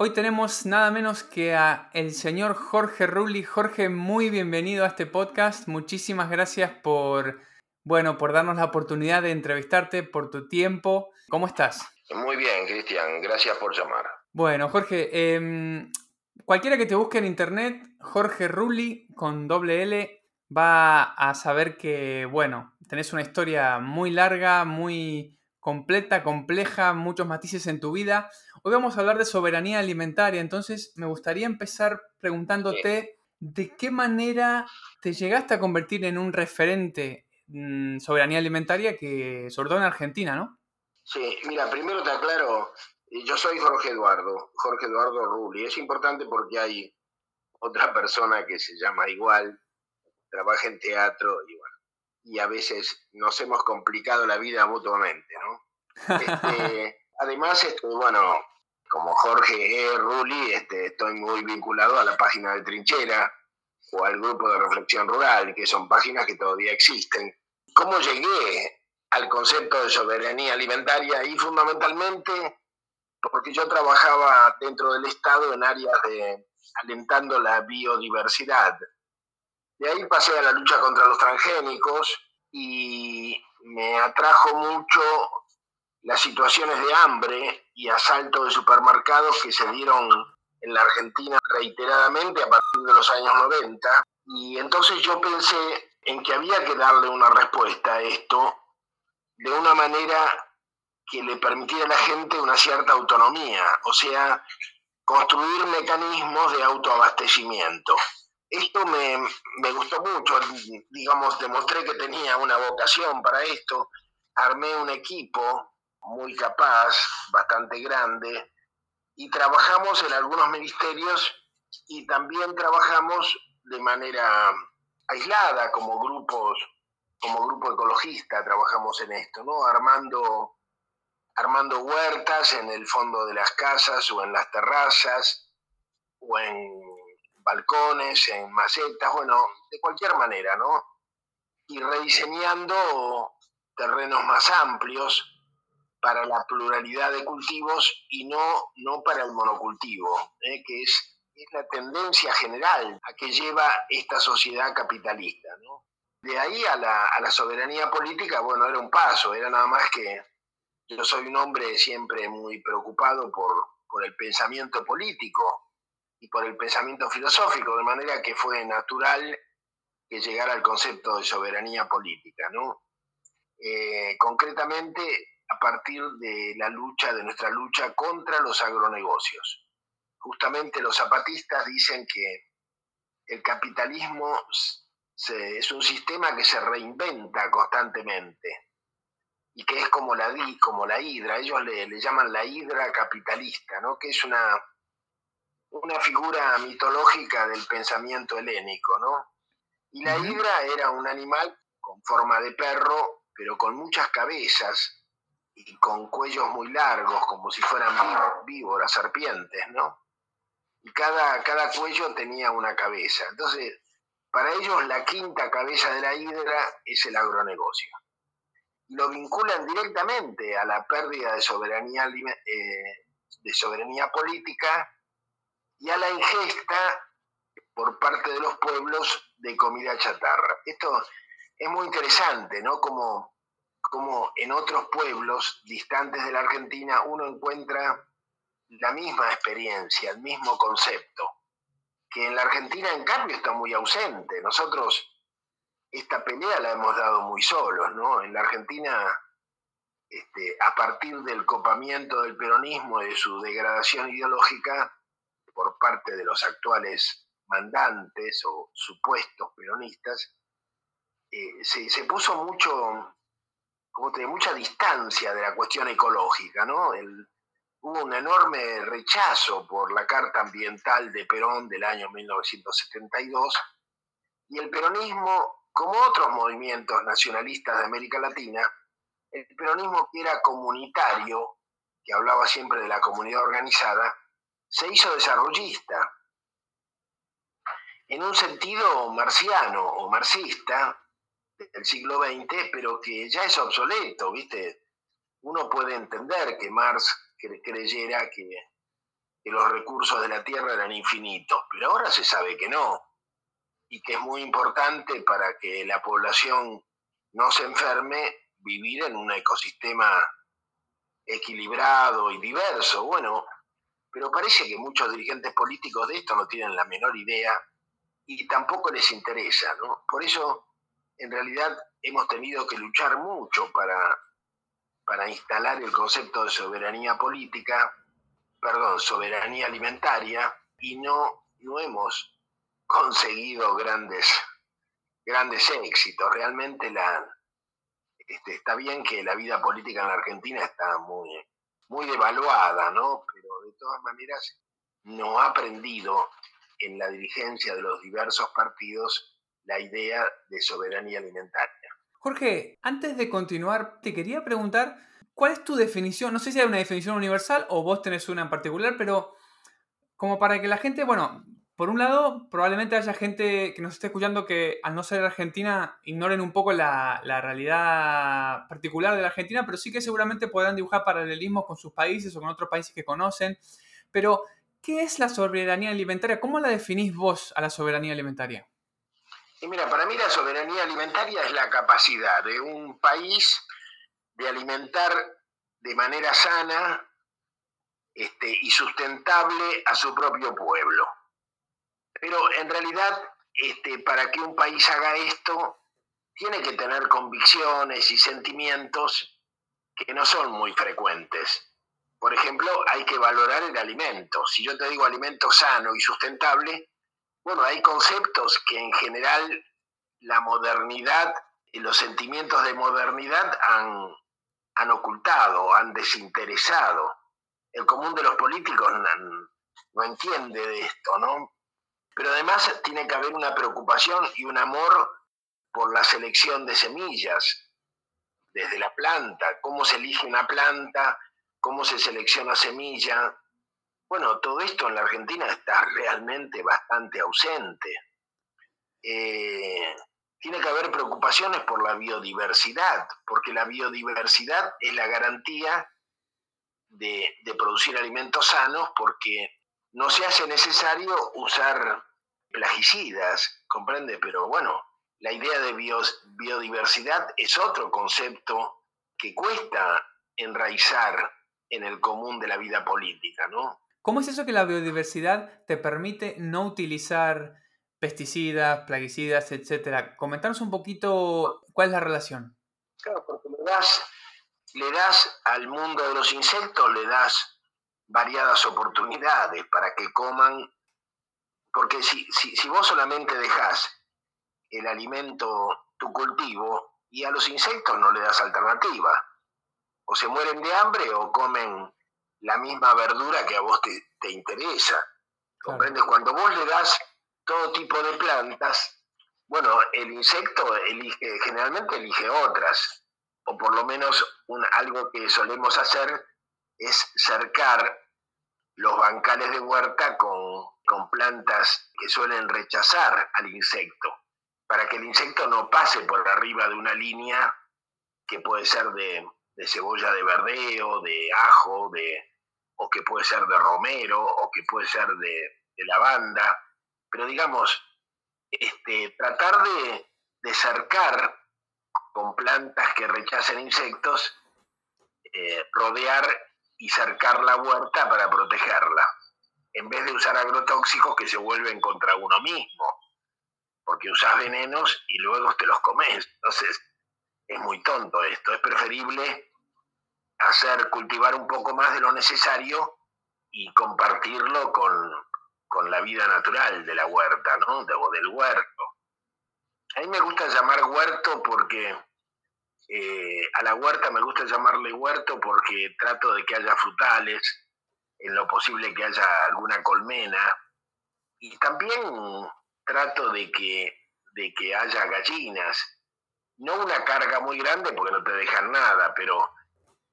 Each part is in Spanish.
Hoy tenemos nada menos que a el señor Jorge Rulli. Jorge, muy bienvenido a este podcast. Muchísimas gracias por, bueno, por darnos la oportunidad de entrevistarte, por tu tiempo. ¿Cómo estás? Muy bien, Cristian. Gracias por llamar. Bueno, Jorge, em, cualquiera que te busque en internet, Jorge Rulli con doble L, va a saber que, bueno, tenés una historia muy larga, muy completa, compleja, muchos matices en tu vida. Hoy vamos a hablar de soberanía alimentaria, entonces me gustaría empezar preguntándote de qué manera te llegaste a convertir en un referente en soberanía alimentaria que, sobre todo en Argentina, ¿no? Sí, mira, primero te aclaro, eh, yo soy Jorge Eduardo, Jorge Eduardo Rulli. Es importante porque hay otra persona que se llama igual, trabaja en teatro y bueno, y a veces nos hemos complicado la vida mutuamente, ¿no? Este, además, este, bueno, como Jorge E. Rulli, este, estoy muy vinculado a la página de Trinchera o al grupo de reflexión rural, que son páginas que todavía existen. ¿Cómo llegué al concepto de soberanía alimentaria y fundamentalmente porque yo trabajaba dentro del Estado en áreas de alentando la biodiversidad. De ahí pasé a la lucha contra los transgénicos y me atrajo mucho las situaciones de hambre y asalto de supermercados que se dieron en la Argentina reiteradamente a partir de los años 90. Y entonces yo pensé en que había que darle una respuesta a esto de una manera que le permitiera a la gente una cierta autonomía, o sea, construir mecanismos de autoabastecimiento. Esto me, me, gustó mucho, digamos, demostré que tenía una vocación para esto, armé un equipo muy capaz, bastante grande, y trabajamos en algunos ministerios y también trabajamos de manera aislada como grupos como grupo ecologista trabajamos en esto, ¿no? Armando, armando huertas en el fondo de las casas o en las terrazas o en balcones, en macetas, bueno, de cualquier manera, ¿no? Y rediseñando terrenos más amplios para la pluralidad de cultivos y no, no para el monocultivo, ¿eh? que es, es la tendencia general a que lleva esta sociedad capitalista, ¿no? de ahí a la, soberanía política, bueno, era un paso, era nada más que yo soy un hombre siempre muy preocupado por, por el pensamiento político y por el pensamiento filosófico, de manera que fue natural que llegara al concepto de soberanía política, ¿no? Eh, concretamente a partir de la lucha, de nuestra lucha contra los agronegocios. Justamente los zapatistas dicen que el capitalismo es un sistema que se reinventa constantemente y que es como la, como la hidra, ellos le, llaman la hidra capitalista, ¿no? que es una, una figura mitológica del pensamiento helénico. ¿no? Y la hidra era un animal con forma de perro, pero con muchas cabezas y con cuellos muy largos, como si fueran víboras, serpientes, ¿no? Y cada, cada cuello tenía una cabeza. Entonces, para ellos la quinta cabeza de la hidra es el agronegocio. Lo vinculan directamente a la pérdida de soberanía, eh, de soberanía política y a la ingesta por parte de los pueblos de comida chatarra. Esto es muy interesante, ¿no? Como, como en otros pueblos distantes de la Argentina uno encuentra la misma experiencia, el mismo concepto que en la Argentina en cambio está muy ausente. Nosotros esta pelea la hemos dado muy solos, ¿no? En la Argentina, este, a partir del copamiento del peronismo y de su degradación ideológica por parte de los actuales mandantes o supuestos peronistas, eh, se, se, puso mucho como te mucha distancia de la cuestión ecológica, ¿no? hubo un enorme rechazo por la Carta Ambiental de Perón del año 1972 y el peronismo, como otros movimientos nacionalistas de América Latina, el peronismo que era comunitario, que hablaba siempre de la comunidad organizada, se hizo desarrollista. En un sentido marciano o marxista del siglo XX, pero que ya es obsoleto, ¿viste? Uno puede entender que Marx creyera que, que los recursos de la Tierra eran infinitos, pero ahora se sabe que no, y que es muy importante para que la población no se enferme vivir en un ecosistema equilibrado y diverso. Bueno, pero parece que muchos dirigentes políticos de esto no tienen la menor idea y tampoco les interesa, ¿no? Por eso, en realidad, hemos tenido que luchar mucho para, para instalar el concepto de soberanía política, perdón, soberanía alimentaria, y no, no hemos conseguido grandes, grandes éxitos. Realmente la, este, está bien que la vida política en la Argentina está muy, muy devaluada, ¿no? Pero de todas maneras no ha aprendido en la dirigencia de los diversos partidos la idea de soberanía alimentaria. Jorge, antes de continuar, te quería preguntar, ¿cuál es tu definición? No sé si hay una definición universal o vos tenés una en particular, pero como para que la gente, bueno, por un lado, probablemente haya gente que nos esté escuchando que al no ser argentina ignoren un poco la, realidad particular de la Argentina, pero sí que seguramente podrán dibujar paralelismos con sus países o con otros países que conocen. Pero, ¿qué es la soberanía alimentaria? ¿Cómo la definís vos a la soberanía alimentaria? Y mira, para mí la soberanía alimentaria es la capacidad de un país de alimentar de manera sana este, y sustentable a su propio pueblo. Pero en realidad, este, para que un país haga esto, tiene que tener convicciones y sentimientos que no son muy frecuentes. Por ejemplo, hay que valorar el alimento. Si yo te digo alimento sano y sustentable, bueno, hay conceptos que en general la modernidad y los sentimientos de modernidad han, han ocultado, han desinteresado. El común de los políticos no, no entiende de esto, ¿no? Pero además tiene que haber una preocupación y un amor por la selección de semillas, desde la planta, cómo se elige una planta, cómo se selecciona semilla. Bueno, todo esto en la Argentina está realmente bastante ausente. Eh, tiene que haber preocupaciones por la biodiversidad, porque la biodiversidad es la garantía de, producir alimentos sanos, porque no se hace necesario usar plagicidas, comprende, pero bueno, la idea de biodiversidad es otro concepto que cuesta enraizar en el común de la vida política, ¿no? ¿Cómo es eso que la biodiversidad te permite no utilizar pesticidas, plaguicidas, etcétera? Comentarnos un poquito cuál es la relación. Claro, porque le das, le das al mundo de los insectos, le das variadas oportunidades para que coman porque si, si, vos solamente dejás el alimento, tu cultivo, y a los insectos no le das alternativa, o se mueren de hambre o comen la misma verdura que a vos te, interesa. ¿Comprendes? Cuando vos le das todo tipo de plantas, bueno, el insecto elige, generalmente elige otras, o por lo menos un, algo que solemos hacer es cercar los bancales de huerta con, plantas que suelen rechazar al insecto, para que el insecto no pase por arriba de una línea que puede ser de, cebolla de verdeo, de ajo, de, o que puede ser de romero, o que puede ser de, lavanda. Pero digamos, este, tratar de, de cercar con plantas que rechacen insectos, eh, rodear y cercar la huerta para protegerla, en vez de usar agrotóxicos que se vuelven contra uno mismo, porque usas venenos y luego te los comes. Entonces, es muy tonto esto. Es preferible hacer cultivar un poco más de lo necesario y compartirlo con, con la vida natural de la huerta, ¿no? o del huerto. A mí me gusta llamar huerto porque Eh, a la huerta me gusta llamarle huerto porque trato de que haya frutales, en lo posible que haya alguna colmena, y también trato de que, de que haya gallinas, no una carga muy grande porque no te dejan nada, pero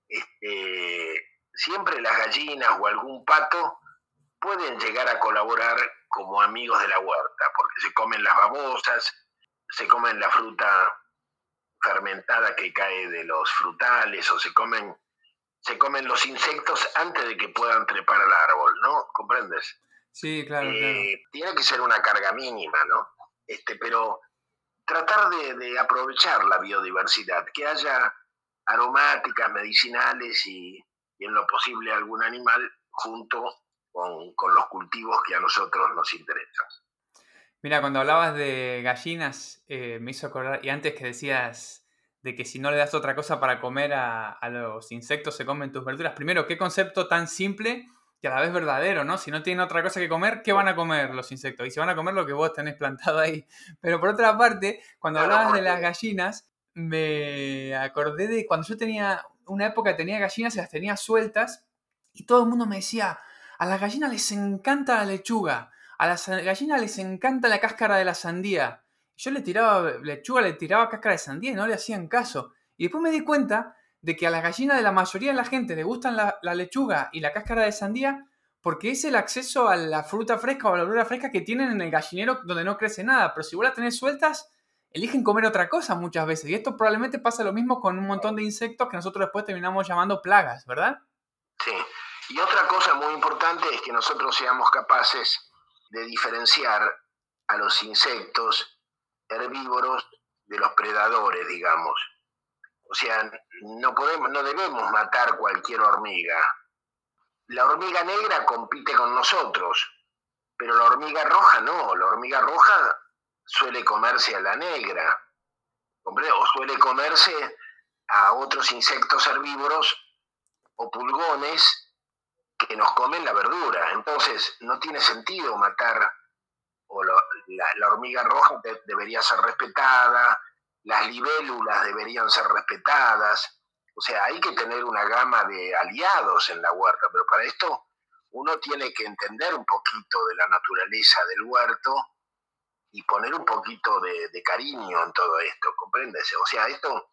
este, siempre las gallinas o algún pato pueden llegar a colaborar como amigos de la huerta, porque se comen las babosas, se comen la fruta fermentada que cae de los frutales o se comen se comen los insectos antes de que puedan trepar al árbol, ¿no? ¿Comprendes? Sí, claro, eh, Tiene que ser una carga mínima, ¿no? Este, pero tratar de, aprovechar la biodiversidad, que haya aromáticas, medicinales y, en lo posible algún animal junto con, los cultivos que a nosotros nos interesan. Mira, cuando hablabas de gallinas, eh, me hizo acordar, y antes que decías de que si no le das otra cosa para comer a, los insectos se comen tus verduras. Primero, qué concepto tan simple que a la vez verdadero, ¿no? Si no tienen otra cosa que comer, ¿qué van a comer los insectos? Y se van a comer lo que vos tenés plantado ahí. Pero por otra parte, cuando hablabas de las gallinas, me acordé de cuando yo tenía, una época tenía gallinas y las tenía sueltas y todo el mundo me decía, a las gallinas les encanta la lechuga, a las gallinas les encanta la cáscara de la sandía. Yo le tiraba lechuga, le tiraba cáscara de sandía y no le hacían caso. Y después me di cuenta de que a las gallinas de la mayoría de la gente le gustan la, lechuga y la cáscara de sandía porque es el acceso a la fruta fresca o a la verdura fresca que tienen en el gallinero donde no crece nada. Pero si vos las tenés sueltas, eligen comer otra cosa muchas veces. Y esto probablemente pasa lo mismo con un montón de insectos que nosotros después terminamos llamando plagas, ¿verdad? Sí. Y otra cosa muy importante es que nosotros seamos capaces de diferenciar a los insectos herbívoros de los predadores, digamos. O sea, no podemos, no debemos matar cualquier hormiga. La hormiga negra compite con nosotros, pero la hormiga roja no. La hormiga roja suele comerse a la negra, o suele comerse a otros insectos herbívoros o pulgones que nos comen la verdura. Entonces, no tiene sentido matar o la, hormiga roja debería ser respetada, las libélulas deberían ser respetadas. O sea, hay que tener una gama de aliados en la huerta, pero para esto uno tiene que entender un poquito de la naturaleza del huerto y poner un poquito de, cariño en todo esto, ¿comprendes? O sea, esto,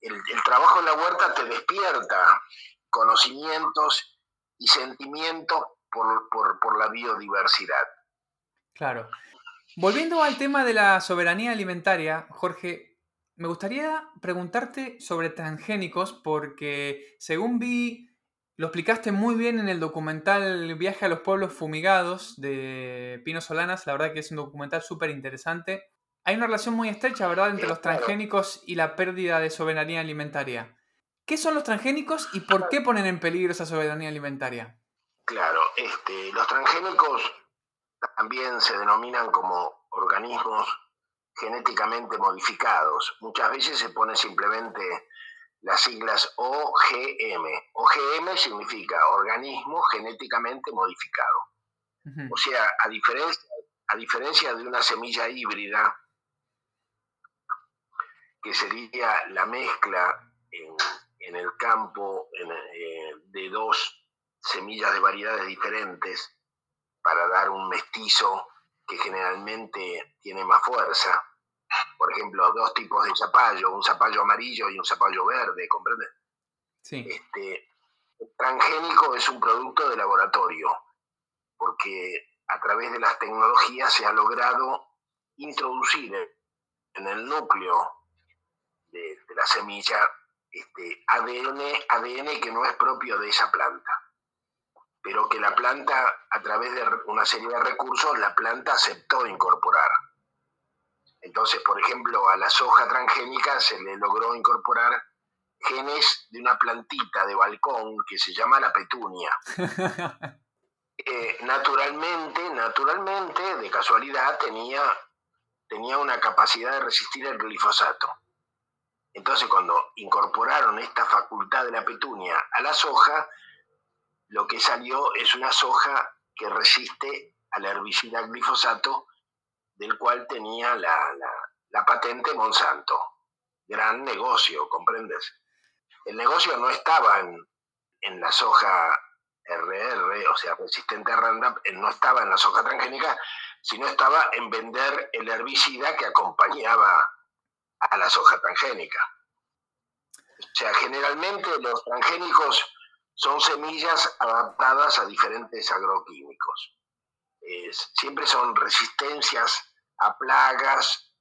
el, trabajo en la huerta te despierta conocimientos y sentimientos por la biodiversidad. Claro. Volviendo al tema de la soberanía alimentaria, Jorge, me gustaría preguntarte sobre transgénicos porque según vi, lo explicaste muy bien en el documental Viaje a los pueblos fumigados de Pino Solanas, la verdad que es un documental súper interesante. Hay una relación muy estrecha, ¿verdad?, entre los transgénicos y la pérdida de soberanía alimentaria. ¿Qué son los transgénicos y por qué ponen en peligro esa soberanía alimentaria? Claro, este, los transgénicos también se denominan como organismos genéticamente modificados. Muchas veces se pone simplemente las siglas OGM. OGM significa organismo genéticamente modificado. O sea, a diferencia, a diferencia de una semilla híbrida, que sería la mezcla en, el campo eh, de dos semillas de variedades diferentes, para dar un mestizo que generalmente tiene más fuerza. Por ejemplo, dos tipos de zapallo, un zapallo amarillo y un zapallo verde, ¿comprendes? Sí. Este, el transgénico es un producto de laboratorio, porque a través de las tecnologías se ha logrado introducir en el núcleo de, la semilla este, ADN, ADN que no es propio de esa planta pero que la planta, a través de una serie de recursos, la planta aceptó incorporar. Entonces, por ejemplo, a la soja transgénica se le logró incorporar genes de una plantita de balcón que se llama la petunia. Eh, naturalmente, naturalmente, de casualidad, tenía, tenía una capacidad de resistir el glifosato. Entonces, cuando incorporaron esta facultad de la petunia a la soja, lo que salió es una soja que resiste al herbicida glifosato, del cual tenía la, patente Monsanto. gran negocio, ¿comprendes? El negocio no estaba en, en la soja RR, o sea, resistente a Roundup, no estaba en la soja transgénica, sino estaba en vender el herbicida que acompañaba a la soja transgénica. O sea, generalmente los transgénicos son semillas adaptadas a diferentes agroquímicos. siempre son resistencias a plagas,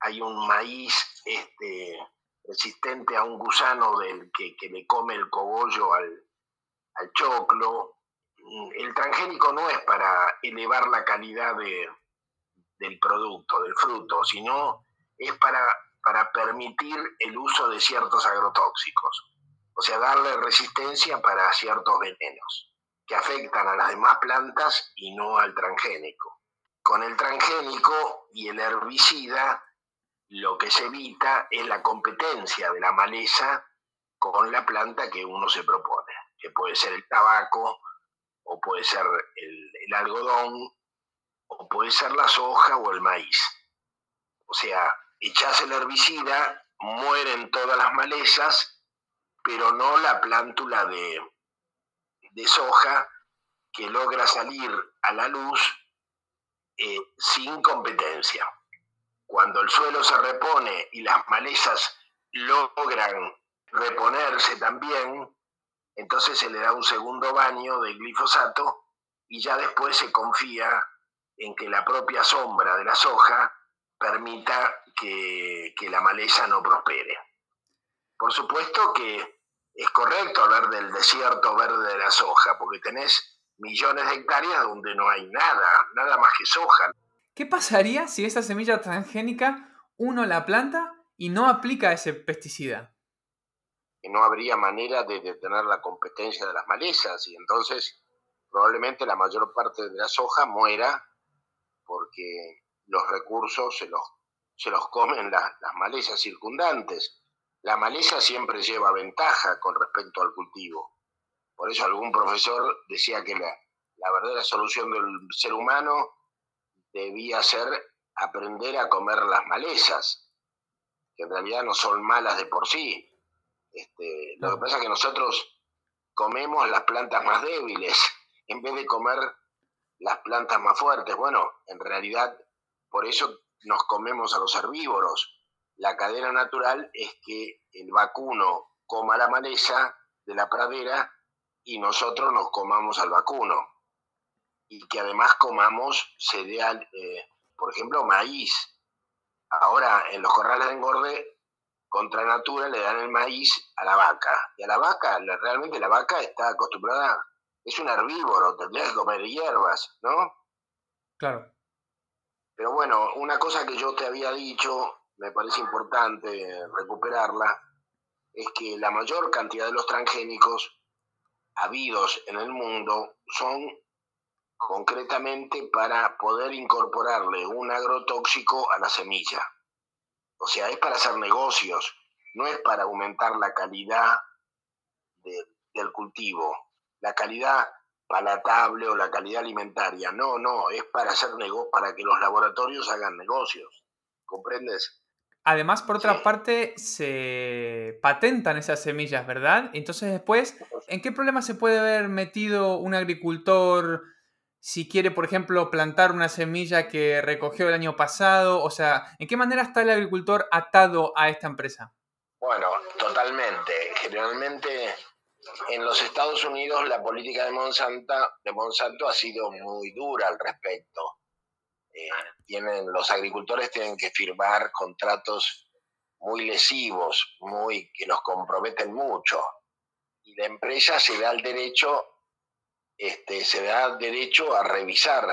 hay un maíz este, resistente a un gusano del que, le come el cogollo al, al, choclo. El transgénico no es para elevar la calidad de, del producto, del fruto, sino es para, para permitir el uso de ciertos agrotóxicos, o sea, darle resistencia para ciertos venenos que afectan a las demás plantas y no al transgénico. Con el transgénico y el herbicida lo que se evita es la competencia de la maleza con la planta que uno se propone, que puede ser el tabaco, o puede ser el, algodón, o puede ser la soja o el maíz. O sea, echas el herbicida, mueren todas las malezas, pero no la plántula de, de soja que logra salir a la luz eh, sin competencia. Cuando el suelo se repone y las malezas logran reponerse también, entonces se le da un segundo baño de glifosato y ya después se confía en que la propia sombra de la soja permita que, la maleza no prospere. Por supuesto que es correcto hablar del desierto verde de la soja, porque tenés millones de hectáreas donde no hay nada, nada más que soja. ¿Qué pasaría si esa semilla transgénica uno la planta y no aplica ese pesticida? no habría manera de detener la competencia de las malezas y entonces probablemente la mayor parte de la soja muera porque los recursos se los, se los comen las malezas circundantes. La maleza siempre lleva ventaja con respecto al cultivo. Por eso algún profesor decía que la, la verdadera solución del ser humano debía ser aprender a comer las malezas, que en realidad no son malas de por sí. Este, lo que pasa es que nosotros comemos las plantas más débiles en vez de comer las plantas más fuertes. Bueno, en realidad por eso nos comemos a los herbívoros. La cadena natural es que el vacuno coma la maleza de la pradera y nosotros nos comamos al vacuno y que además comamos cereal, eh, por ejemplo, maíz. Ahora en los corrales de engorde, contra natura le dan el maíz a la vaca. Y a la vaca, realmente la vaca está acostumbrada, es un herbívoro, tendría que comer hierbas, ¿no? Claro. Pero bueno, una cosa que yo te había dicho, me parece importante recuperarla, es que la mayor cantidad de los transgénicos habidos en el mundo son concretamente para poder incorporarle un agrotóxico a la semilla. O sea, es para hacer negocios, no es para aumentar la calidad del cultivo, la calidad palatable o la calidad alimentaria. No, no, es para hacer negocios, para que los laboratorios hagan negocios. ¿Comprendes? Además, por otra parte, se patentan esas semillas, ¿verdad? Entonces después, ¿en qué problema se puede haber metido un agricultor si quiere, por ejemplo, plantar una semilla que recogió el año pasado? O sea, ¿en qué manera está el agricultor atado a esta empresa? Bueno, totalmente. Generalmente en los Estados Unidos la política de Monsanto, de Monsanto ha sido muy dura al respecto. Eh, tienen, los agricultores tienen que firmar contratos muy lesivos, muy, que los comprometen mucho. Y la empresa se da el derecho este, se da derecho a revisar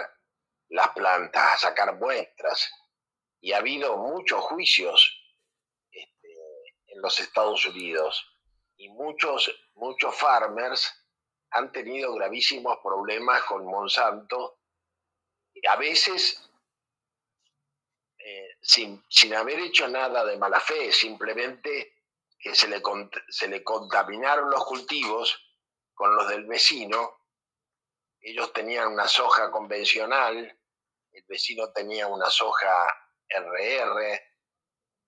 las plantas, a sacar muestras. Y ha habido muchos juicios este, en los Estados Unidos y muchos, muchos farmers han tenido gravísimos problemas con Monsanto, a veces eh, sin, sin, haber hecho nada de mala fe, simplemente que se le, se le contaminaron los cultivos con los del vecino ellos tenían una soja convencional, el vecino tenía una soja RR,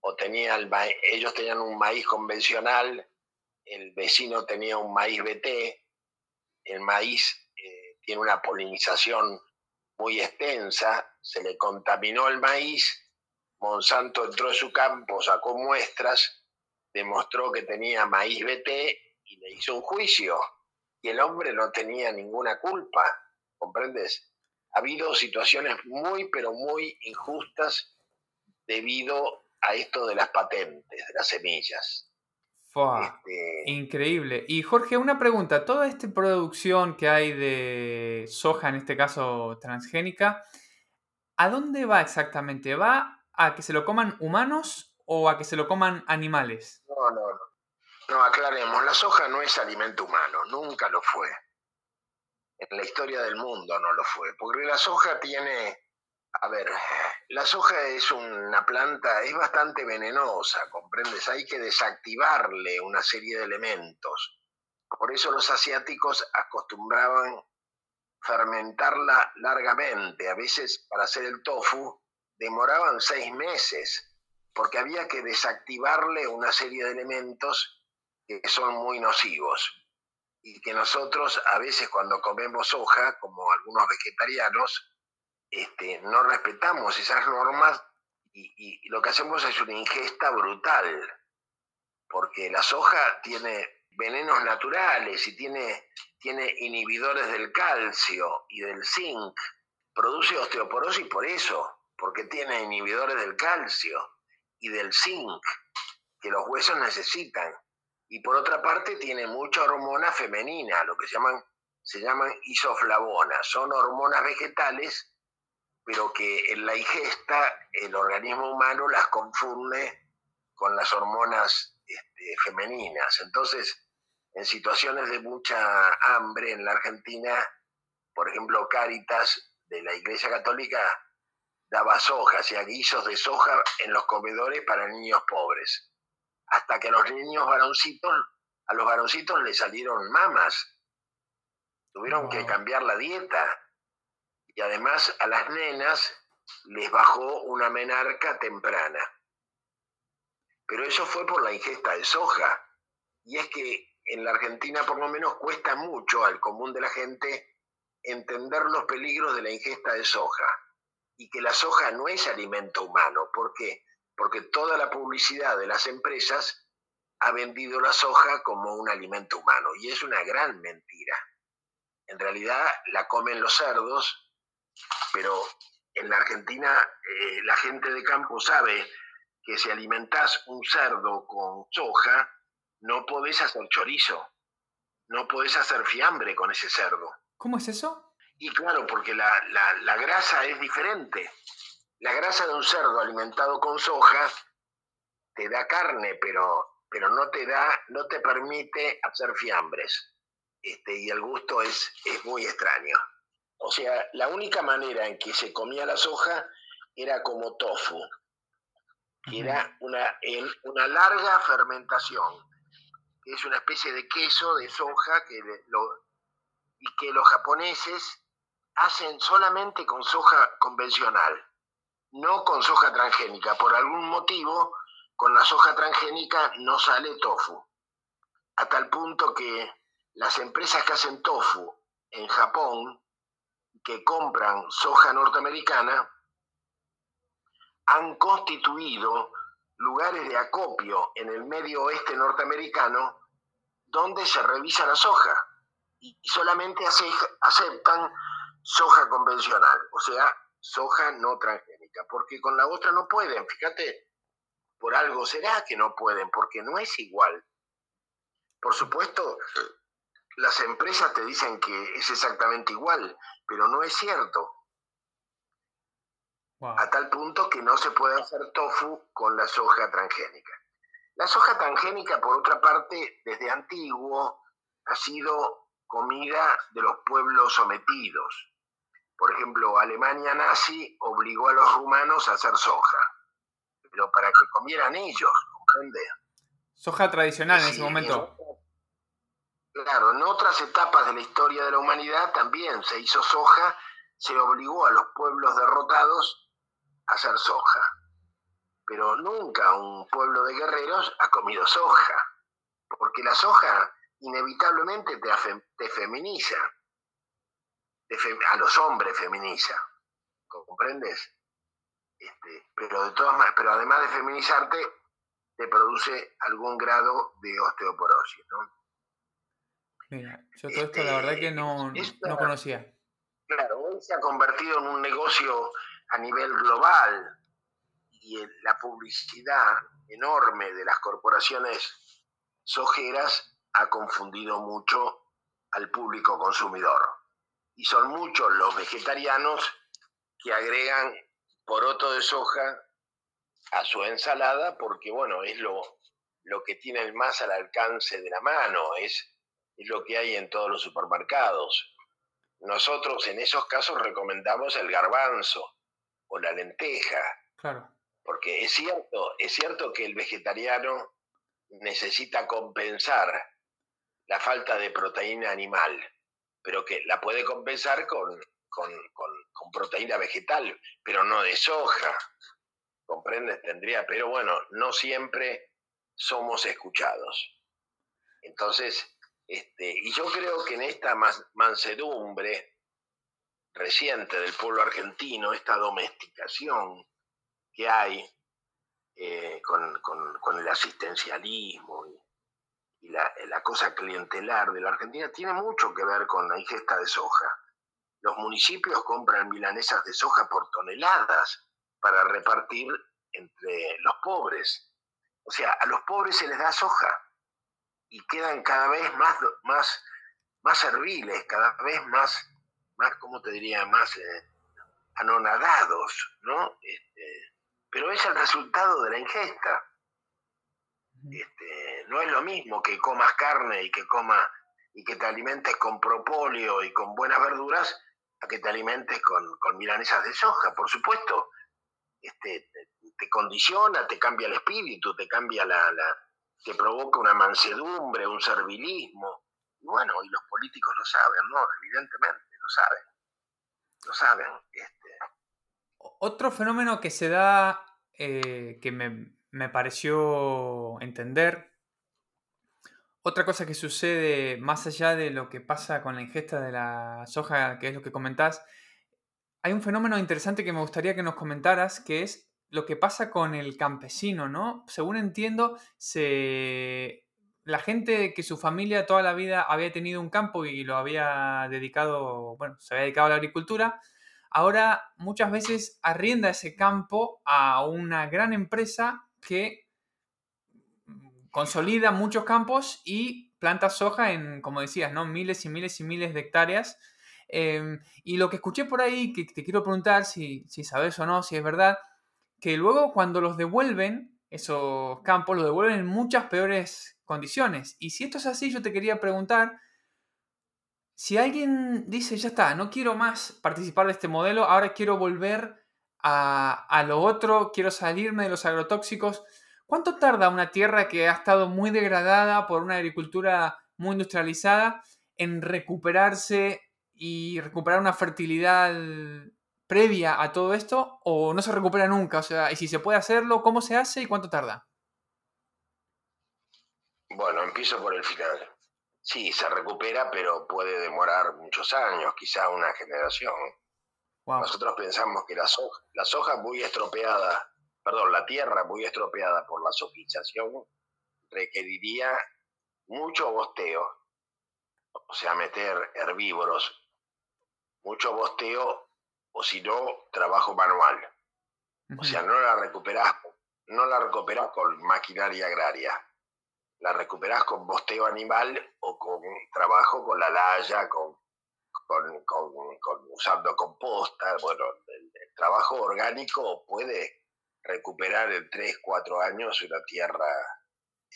o tenía el ellos tenían un maíz convencional, el vecino tenía un maíz BT, el maíz eh, tiene una polinización muy extensa, se le contaminó el maíz, Monsanto entró en su campo, sacó muestras, demostró que tenía maíz BT y le hizo un juicio. Y el hombre no tenía ninguna culpa, ¿comprendes? Ha habido situaciones muy, pero muy injustas debido a esto de las patentes, de las semillas. Este, increíble. Y Jorge, una pregunta. Toda esta producción que hay de soja, en este caso transgénica, ¿a dónde va exactamente? ¿Va a que se lo coman humanos o a que se lo coman animales? No, no, no. No, aclaremos. La soja no es alimento humano, nunca lo fue. En la historia del mundo no lo fue. Porque la soja tiene a ver, la soja es una planta, es bastante venenosa, ¿comprendes? Hay que desactivarle una serie de elementos. Por eso los asiáticos acostumbraban fermentarla largamente. A veces para hacer el tofu demoraban seis meses, porque había que desactivarle una serie de elementos que son muy nocivos y que nosotros a veces cuando comemos soja, como algunos vegetarianos, este, no respetamos esas normas y, lo que hacemos es una ingesta brutal, porque la soja tiene venenos naturales y tiene, tiene inhibidores del calcio y del zinc, produce osteoporosis por eso, porque tiene inhibidores del calcio y del zinc que los huesos necesitan. Y por otra parte tiene mucha hormona femenina, lo que se llaman, se llaman isoflavonas. Son hormonas vegetales pero que en la ingesta el organismo humano las confunde con las hormonas este, femeninas. Entonces, en situaciones de mucha hambre en la Argentina, por ejemplo, Cáritas de la Iglesia Católica daba sojas y guisos de soja en los comedores para niños pobres. Hasta que a los niños varoncitos, a los varoncitos les salieron mamas. Tuvieron que cambiar la dieta y además a las nenas les bajó una menarca temprana. Pero eso fue por la ingesta de soja. Y es que en la Argentina por lo menos cuesta mucho al común de la gente entender los peligros de la ingesta de soja y que la soja no es alimento humano. ¿Por qué? Porque toda la publicidad de las empresas ha vendido la soja como un alimento humano y es una gran mentira. En realidad la comen los cerdos, pero en la Argentina eh, la gente de campo sabe que si alimentás un cerdo con soja, no podés hacer chorizo, no podés hacer fiambre con ese cerdo. ¿Cómo es eso? Y claro, porque la, grasa es diferente. La grasa de un cerdo alimentado con soja te da carne, pero, pero no te da, no te permite hacer fiambres. Este, y el gusto es, es muy extraño. O sea, la única manera en que se comía la soja era como tofu, era una, en una larga fermentación, que es una especie de queso de soja que y que los japoneses hacen solamente con soja convencional, no con soja transgénica. Por algún motivo, con la soja transgénica no sale tofu. A tal punto que las empresas que hacen tofu en Japón que compran soja norteamericana han constituido lugares de acopio en el medio oeste norteamericano donde se revisa la soja y solamente aceptan soja convencional, o sea, soja no transgénica, porque con la otra no pueden, fíjate, por algo será que no pueden, porque no es igual. Por supuesto, las empresas te dicen que es exactamente igual, pero no es cierto. A tal punto que no se puede hacer tofu con la soja transgénica. La soja transgénica, por otra parte, desde antiguo ha sido comida de los pueblos sometidos. Por ejemplo, Alemania nazi obligó a los rumanos a hacer soja, pero para que comieran ellos, ¿comprende? Soja tradicional en ese momento. Claro, en otras etapas de la historia de la humanidad también se hizo soja, se obligó a los pueblos derrotados a hacer soja. pero nunca un pueblo de guerreros ha comido soja, porque la soja inevitablemente te, te feminiza, a los hombres feminiza, ¿comprendes? Este, pero pero además de feminizarte, te produce algún grado de osteoporosis, ¿no? Mira, yo todo esto la verdad que no, no conocía. Claro, hoy se ha convertido en un negocio a nivel global y la publicidad enorme de las corporaciones sojeras ha confundido mucho al público consumidor. Y son muchos los vegetarianos que agregan poroto de soja a su ensalada porque, bueno, es lo, lo que tienen más al alcance de la mano, es, es lo que hay en todos los supermercados. Nosotros en esos casos recomendamos el garbanzo o la lenteja. Claro. Porque es cierto, es cierto que el vegetariano necesita compensar la falta de proteína animal, pero que la puede compensar con, con, con proteína vegetal, pero no de soja. ¿comprendes? Tendría, pero bueno, no siempre somos escuchados. Entonces, este, y yo creo que en esta mansedumbre reciente del pueblo argentino, esta domesticación que hay eh, con, el asistencialismo y, la, la, cosa clientelar de la Argentina, tiene mucho que ver con la ingesta de soja. Los municipios compran milanesas de soja por toneladas para repartir entre los pobres. O sea, a los pobres se les da soja y quedan cada vez más, más, más serviles, cada vez más, más ¿cómo te diría?, más eh, anonadados, ¿no? Este, pero es el resultado de la ingesta. Este, no es lo mismo que comas carne y que coma y que te alimentes con propóleo y con buenas verduras a que te alimentes con, con milanesas de soja, por supuesto este, te condiciona, te cambia el espíritu, te cambia la, la, te provoca una mansedumbre, un servilismo. Y bueno, y los políticos lo saben, ¿no? Evidentemente, lo saben. Lo saben. Este. Otro fenómeno que se da, eh, que me, me pareció entender, otra cosa que sucede más allá de lo que pasa con la ingesta de la soja, que es lo que comentás, hay un fenómeno interesante que me gustaría que nos comentaras, que es lo que pasa con el campesino, ¿no? Según entiendo, se... la gente que su familia toda la vida había tenido un campo y lo había dedicado, bueno, se había dedicado a la agricultura, ahora muchas veces arrienda ese campo a una gran empresa que consolida muchos campos y planta soja en, como decías, ¿no? Miles y miles y miles de hectáreas Em, y lo que escuché por ahí, que te quiero preguntar si, si sabes o no, si es verdad, que luego cuando los devuelven, esos campos los devuelven en muchas peores condiciones. Y si esto es así, yo te quería preguntar, si alguien dice, ya está, no quiero más participar de este modelo, ahora quiero volver a, lo otro, quiero salirme de los agrotóxicos, ¿cuánto tarda una tierra que ha estado muy degradada por una agricultura muy industrializada en recuperarse y recuperar una fertilidad previa a todo esto o no se recupera nunca? O sea, y si se puede hacerlo, ¿cómo se hace y cuánto tarda? Bueno, empiezo por el final. Sí, se recupera, pero puede demorar muchos años, quizá una generación. Nosotros pensamos que la soja, la soja muy estropeada, perdón, la tierra muy estropeada por la sofización requeriría mucho bosteo, o sea, meter herbívoros mucho bosteo o si no, trabajo manual. O sea, no la recuperás, no la recuperás con maquinaria agraria. La recuperás con bosteo animal o con trabajo con la laya, con, con, usando composta. Bueno, el, trabajo orgánico puede recuperar en 3, 4 años una tierra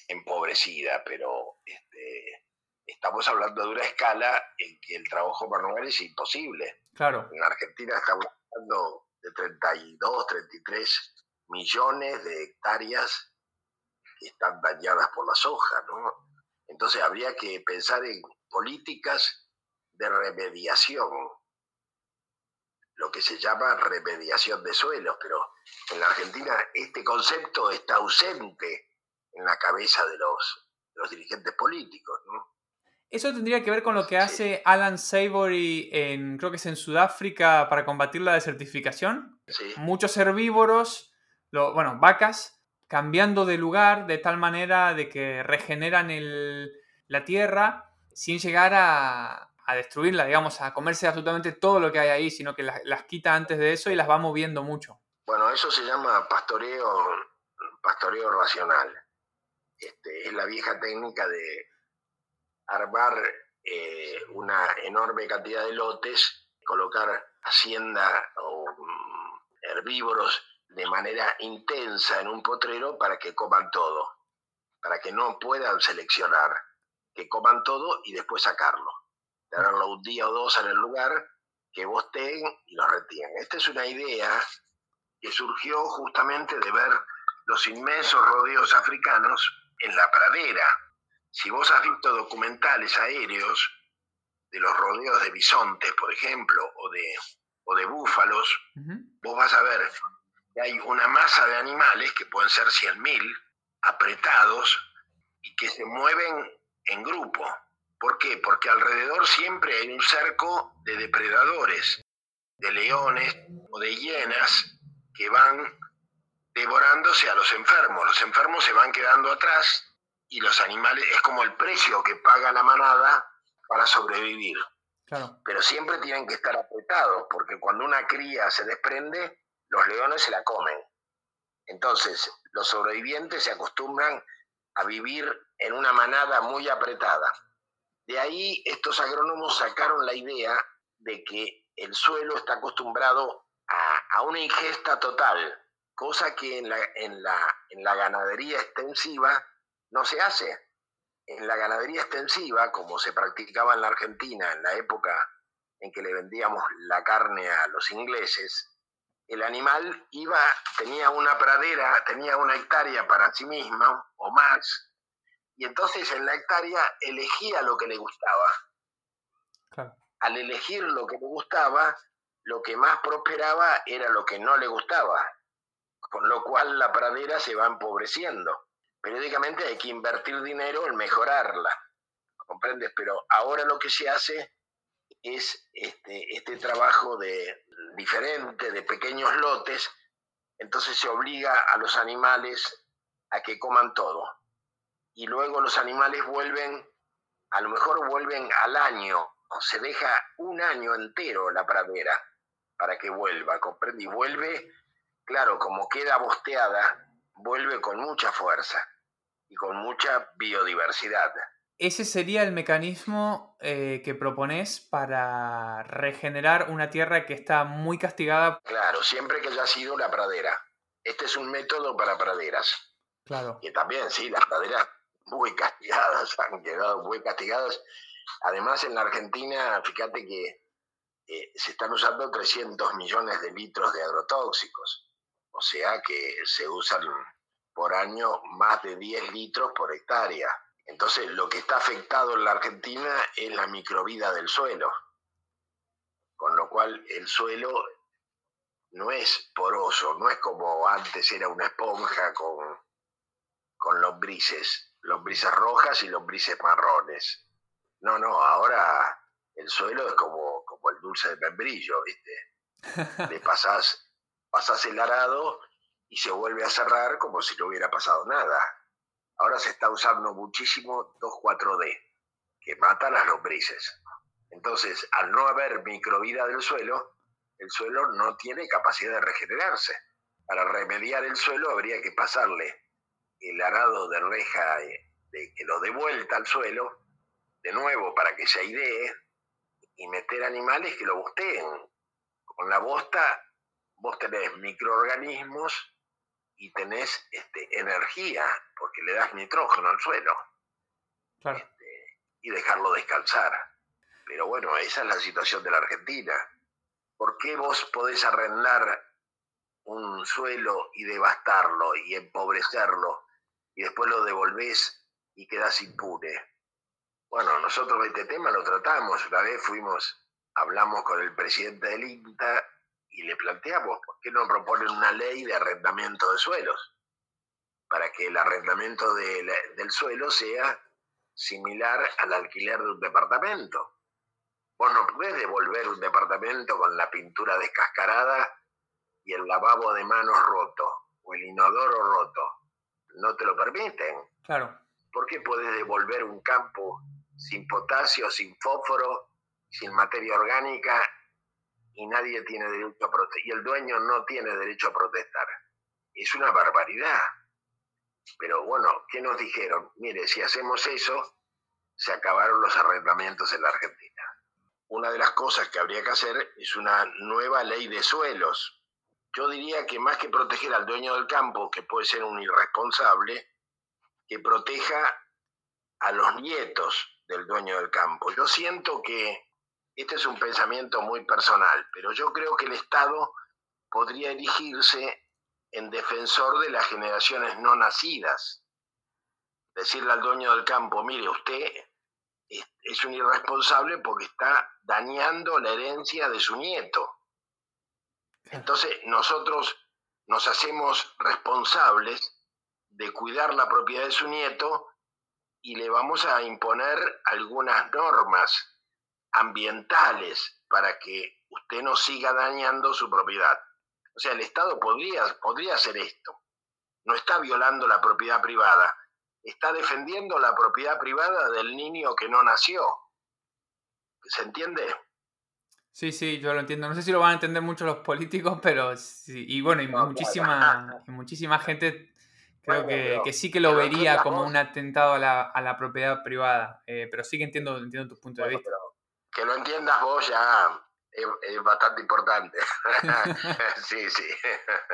empobrecida, pero este, estamos hablando de una escala en que el trabajo manual es imposible. Claro. En Argentina estamos hablando de 32, 33 millones de hectáreas que están dañadas por la soja, ¿no? Entonces habría que pensar en políticas de remediación, lo que se llama remediación de suelos, pero en la Argentina este concepto está ausente en la cabeza de los, los dirigentes políticos. ¿no? Eso tendría que ver con lo que hace Alan Savory en, creo que es en Sudáfrica, para combatir la desertificación. Sí. Muchos herbívoros, lo, bueno, vacas, cambiando de lugar de tal manera de que regeneran el, la tierra sin llegar a, a, destruirla, digamos, a comerse absolutamente todo lo que hay ahí, sino que las, las quita antes de eso y las va moviendo mucho. Bueno, eso se llama pastoreo, pastoreo racional. Este, es la vieja técnica de armar eh, una enorme cantidad de lotes, colocar hacienda o um, herbívoros de manera intensa en un potrero para que coman todo, para que no puedan seleccionar, que coman todo y después sacarlo. Tenerlo un día o dos en el lugar, que bosten y los retienen. Esta es una idea que surgió justamente de ver los inmensos rodeos africanos en la pradera, si vos has visto documentales aéreos de los rodeos de bisontes, por ejemplo, o de, o de búfalos, uh -huh. vos vas a ver que hay una masa de animales, que pueden ser 100.000, apretados y que se mueven en grupo. ¿Por qué? Porque alrededor siempre hay un cerco de depredadores, de leones o de hienas que van devorándose a los enfermos. Los enfermos se van quedando atrás y los animales es como el precio que paga la manada para sobrevivir. Claro. Pero siempre tienen que estar apretados, porque cuando una cría se desprende, los leones se la comen. Entonces, los sobrevivientes se acostumbran a vivir en una manada muy apretada. De ahí estos agrónomos sacaron la idea de que el suelo está acostumbrado a, a una ingesta total, cosa que en la, en la, en la ganadería extensiva no se hace. En la ganadería extensiva, como se practicaba en la Argentina en la época en que le vendíamos la carne a los ingleses, el animal iba, tenía una pradera, tenía una hectárea para sí misma o más, y entonces en la hectárea elegía lo que le gustaba. Claro. Al elegir lo que le gustaba, lo que más prosperaba era lo que no le gustaba, con lo cual la pradera se va empobreciendo periódicamente hay que invertir dinero en mejorarla, ¿comprendes? Pero ahora lo que se hace es este, este trabajo de diferente, de pequeños lotes, entonces se obliga a los animales a que coman todo. Y luego los animales vuelven, a lo mejor vuelven al año, o se deja un año entero la pradera para que vuelva, ¿comprende? Y vuelve, claro, como queda bosteada, vuelve con mucha fuerza y con mucha biodiversidad. ¿Ese sería el mecanismo eh, que propones para regenerar una tierra que está muy castigada? Claro, siempre que haya sido una pradera. Este es un método para praderas. Claro. Y también, sí, las praderas muy castigadas, han quedado muy castigadas. Además, en la Argentina, fíjate que eh, se están usando 300 millones de litros de agrotóxicos. O sea que se usan por año más de 10 litros por hectárea. Entonces, lo que está afectado en la Argentina es la microvida del suelo, con lo cual el suelo no es poroso, no es como antes era una esponja con, con lombrices, lombrices rojas y lombrices marrones. No, no, ahora el suelo es como, como el dulce de membrillo, ¿viste? Le pasás, pasás el arado y se vuelve a cerrar como si no hubiera pasado nada. Ahora se está usando muchísimo 2,4-D, que mata las lombrices. Entonces, al no haber microvida del suelo, el suelo no tiene capacidad de regenerarse. Para remediar el suelo habría que pasarle el arado de reja de, que lo dé vuelta al suelo, de nuevo para que se airee, y meter animales que lo bosteen. Con la bosta vos tenés microorganismos y tenés este, energía, porque le das nitrógeno al suelo. Claro. Este, y dejarlo descansar. Pero bueno, esa es la situación de la Argentina. ¿Por qué vos podés arrendar un suelo y devastarlo y empobrecerlo y después lo devolvés y quedás impune? Bueno, nosotros este tema lo tratamos. Una vez fuimos, hablamos con el presidente del INTA y le planteamos, ¿por qué no proponen una ley de arrendamiento de suelos? Para que el arrendamiento del suelo sea similar al alquiler de un departamento. Vos no podés devolver un departamento con la pintura descascarada y el lavabo de manos roto o el inodoro roto. No te lo permiten. Claro. ¿Por qué podés devolver un campo sin potasio, sin fósforo, sin materia orgánica y nadie tiene derecho a protestar? Y el dueño no tiene derecho a protestar. Es una barbaridad. Pero bueno, ¿qué nos dijeron? Mire, si hacemos eso, se acabaron los arrendamientos en la Argentina. Una de las cosas que habría que hacer es una nueva ley de suelos. Yo diría que más que proteger al dueño del campo, que puede ser un irresponsable, que proteja a los nietos del dueño del campo. Yo siento que este es un pensamiento muy personal, pero yo creo que el Estado podría erigirse en defensor de las generaciones no nacidas. Decirle al dueño del campo, mire, usted es, un irresponsable porque está dañando la herencia de su nieto. Entonces nosotros nos hacemos responsables de cuidar la propiedad de su nieto y le vamos a imponer algunas normas ambientales para que usted no siga dañando su propiedad. O sea, el Estado podría, podría hacer esto. No está violando la propiedad privada, está defendiendo la propiedad privada del niño que no nació. ¿Se entiende? Sí, sí, yo lo entiendo. No sé si lo van a entender mucho los políticos, pero sí. Y bueno, y muchísima, muchísima gente creo que, sí que lo vería como un atentado a la, propiedad privada. Eh, pero sí que entiendo, entiendo tu punto de vista. Que lo entiendas vos ya es, bastante importante. sí, sí.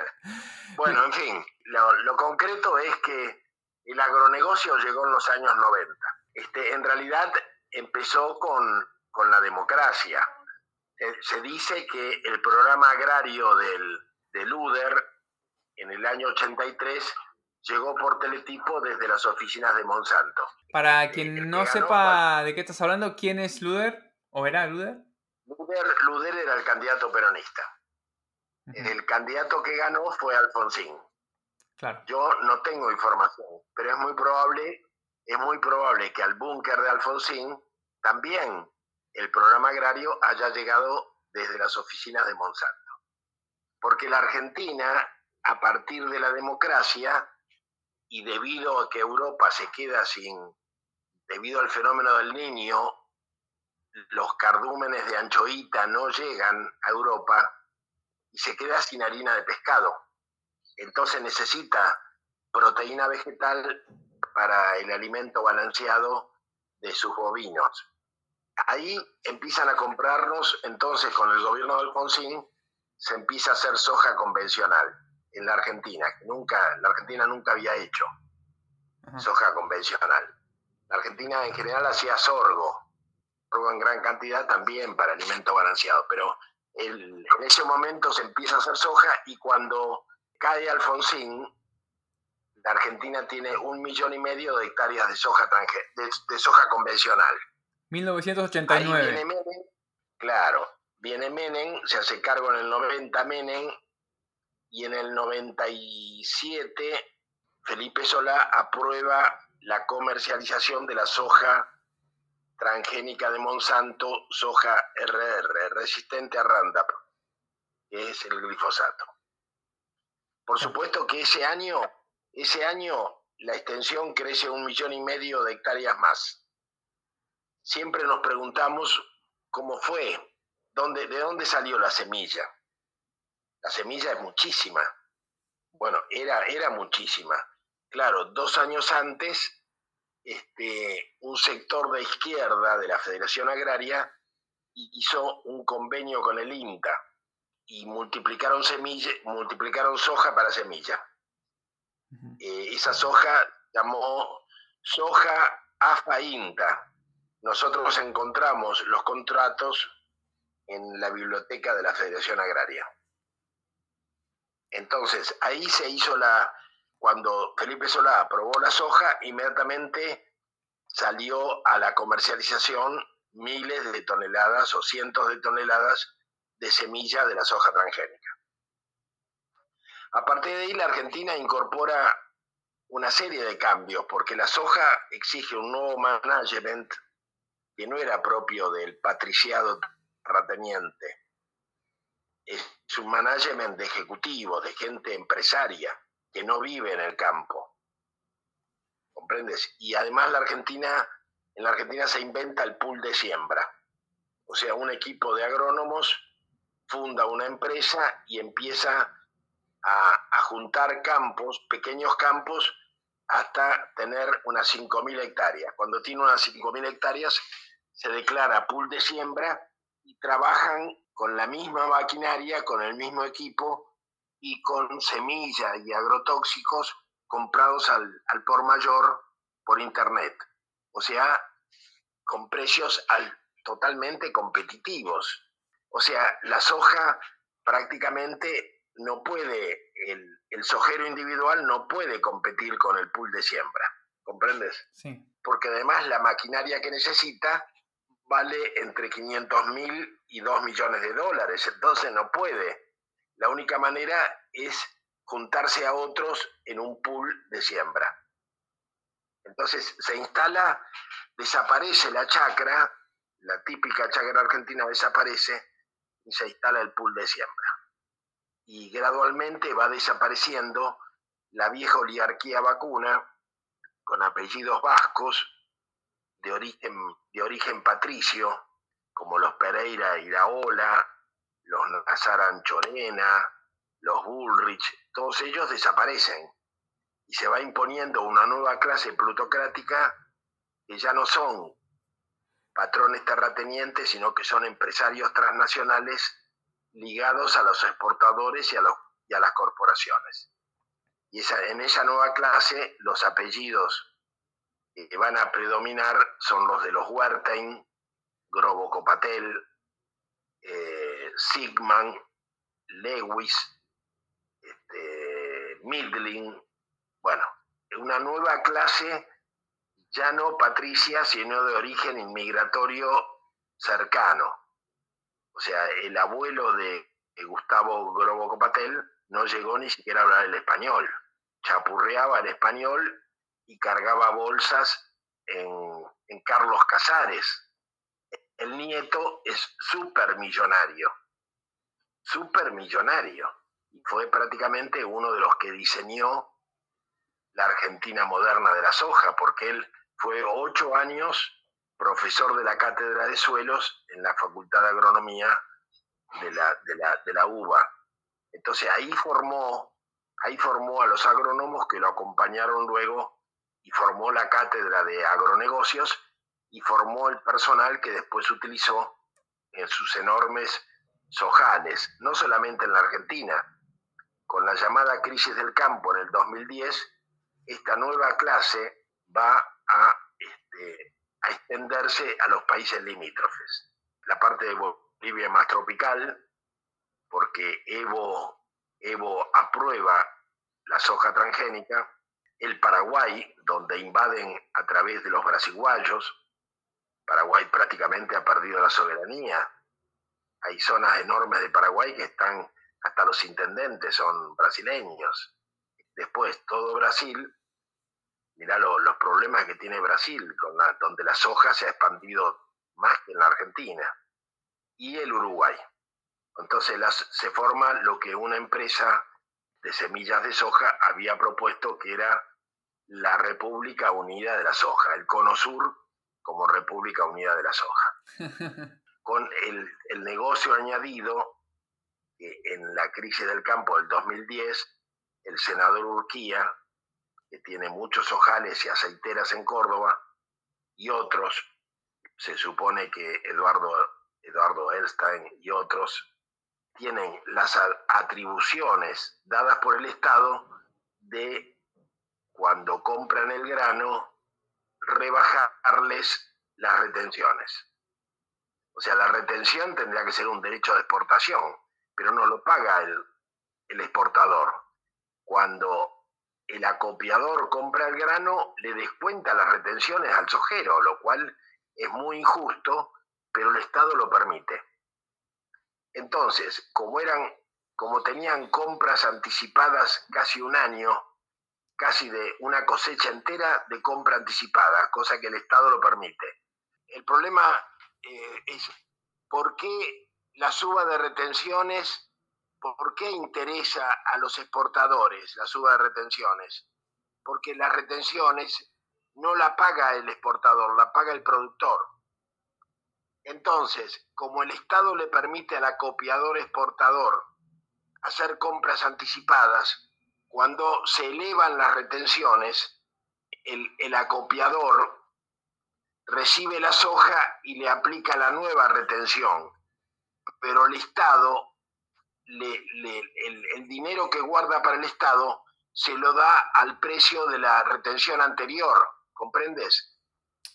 bueno, en fin, lo, concreto es que el agronegocio llegó en los años 90. Este, en realidad empezó con, la democracia. Eh, se dice que el programa agrario del, del UDER en el año 83 llegó por teletipo desde las oficinas de Monsanto. Para eh, quien no sepa de qué estás hablando, ¿quién es Luder? ¿O era Luder? Luder, era el candidato peronista. El candidato que ganó fue Alfonsín. Claro. Yo no tengo información, pero es muy probable, es muy probable que al búnker de Alfonsín también el programa agrario haya llegado desde las oficinas de Monsanto. Porque la Argentina, a partir de la democracia, y debido a que Europa se queda sin, debido al fenómeno del niño, los cardúmenes de anchoita no llegan a Europa y se queda sin harina de pescado. Entonces necesita proteína vegetal para el alimento balanceado de sus bovinos. Ahí empiezan a comprarnos, entonces con el gobierno de Alfonsín, se empieza a hacer soja convencional en la Argentina, que nunca, la Argentina nunca había hecho soja convencional. La Argentina en general hacía sorgo, en gran cantidad también para alimento balanceado, pero en ese momento se empieza a hacer soja y cuando cae Alfonsín, la Argentina tiene un millón y medio de hectáreas de soja, de, soja convencional. 1989. Viene Menem, claro, viene Menem, se hace cargo en el 90 Menem y en el 97 Felipe Solá aprueba la comercialización de la soja transgénica de Monsanto, soja RR, resistente a Roundup, que es el glifosato. Por supuesto que ese año, ese año la extensión crece un millón y medio de hectáreas más. Siempre nos preguntamos cómo fue, dónde, de dónde salió la semilla. La semilla es muchísima. Bueno, era, era muchísima. Claro, dos años antes este, un sector de izquierda de la Federación Agraria hizo un convenio con el INTA y multiplicaron, semilla, multiplicaron soja para semilla. Eh, esa soja llamó soja AFA INTA. Nosotros encontramos los contratos en la biblioteca de la Federación Agraria. Entonces, ahí se hizo la, cuando Felipe Solá aprobó la soja, inmediatamente salió a la comercialización miles de toneladas o cientos de toneladas de semilla de la soja transgénica. A partir de ahí, la Argentina incorpora una serie de cambios, porque la soja exige un nuevo management que no era propio del patriciado terrateniente. Es un management de ejecutivos, de gente empresaria, que no vive en el campo. ¿Comprendes? Y además la Argentina, en la Argentina se inventa el pool de siembra. O sea, un equipo de agrónomos funda una empresa y empieza a, juntar campos, pequeños campos, hasta tener unas 5.000 hectáreas. Cuando tiene unas 5.000 hectáreas, se declara pool de siembra y trabajan con la misma maquinaria, con el mismo equipo y con semillas y agrotóxicos comprados al, al por mayor por internet. O sea, con precios al, totalmente competitivos. O sea, la soja prácticamente no puede, el, el sojero individual no puede competir con el pool de siembra. ¿Comprendes? Sí. Porque además la maquinaria que necesita vale entre 500 mil y 2 millones de dólares, entonces no puede. La única manera es juntarse a otros en un pool de siembra. Entonces se instala, desaparece la chacra, la típica chacra argentina desaparece y se instala el pool de siembra. Y gradualmente va desapareciendo la vieja oligarquía vacuna con apellidos vascos de origen, de origen patricio, como los Pereira Iraola, los Nazaran Chorena, los Bullrich, todos ellos desaparecen y se va imponiendo una nueva clase plutocrática que ya no son patrones terratenientes, sino que son empresarios transnacionales ligados a los exportadores y a, los, y a las corporaciones. Y en esa nueva clase los apellidos que van a predominar son los de los Wertheim, Grobo Copatel, eh, Sigman, Lewis, este, Midling, bueno, una nueva clase ya no patricia, sino de origen inmigratorio cercano. O sea, el abuelo de Gustavo Grobo Copatel no llegó ni siquiera a hablar el español. Chapurreaba el español y cargaba bolsas en, en Carlos Casares. El nieto es súper millonario, súper millonario fue prácticamente uno de los que diseñó la Argentina moderna de la soja, porque él fue ocho años profesor de la cátedra de suelos en la Facultad de Agronomía de la, de la, UBA. Entonces ahí formó, ahí formó a los agrónomos que lo acompañaron luego y formó la cátedra de agronegocios y formó el personal que después utilizó en sus enormes sojales, no solamente en la Argentina, con la llamada crisis del campo en el 2010, esta nueva clase va a, este, a extenderse a los países limítrofes. La parte de Bolivia más tropical, porque Evo, Evo aprueba la soja transgénica, el Paraguay, donde invaden a través de los brasiguayos, Paraguay prácticamente ha perdido la soberanía, hay zonas enormes de Paraguay que están hasta los intendentes son brasileños. Después, todo Brasil, mirá los problemas que tiene Brasil, con donde la soja se ha expandido más que en la Argentina, y el Uruguay. Entonces se forma lo que una empresa de semillas de soja había propuesto que era la República Unida de la Soja, el Cono Sur como República Unida de la Soja. Con el, el negocio añadido en la crisis del campo del 2010, el senador Urquía, que tiene muchos ojales y aceiteras en Córdoba, y otros, se supone que Eduardo, Eduardo Elstein y otros, tienen las atribuciones dadas por el Estado de cuando compran el grano, rebajarles las retenciones. O sea, la retención tendría que ser un derecho de exportación pero no lo paga el, el exportador. Cuando el acopiador compra el grano, le descuenta las retenciones al sojero, lo cual es muy injusto, pero el Estado lo permite. Entonces, como eran, como tenían compras anticipadas casi un año, casi de una cosecha entera de compra anticipada, cosa que el Estado lo permite. El problema eh, es por qué la suba de retenciones, por qué interesa a los exportadores la suba de retenciones. Porque las retenciones no la paga el exportador, la paga el productor. Entonces, como el Estado le permite al acopiador exportador hacer compras anticipadas, cuando se elevan las retenciones, el, el acopiador recibe la soja y le aplica la nueva retención, pero el Estado, el, dinero que guarda para el Estado se lo da al precio de la retención anterior, ¿comprendes?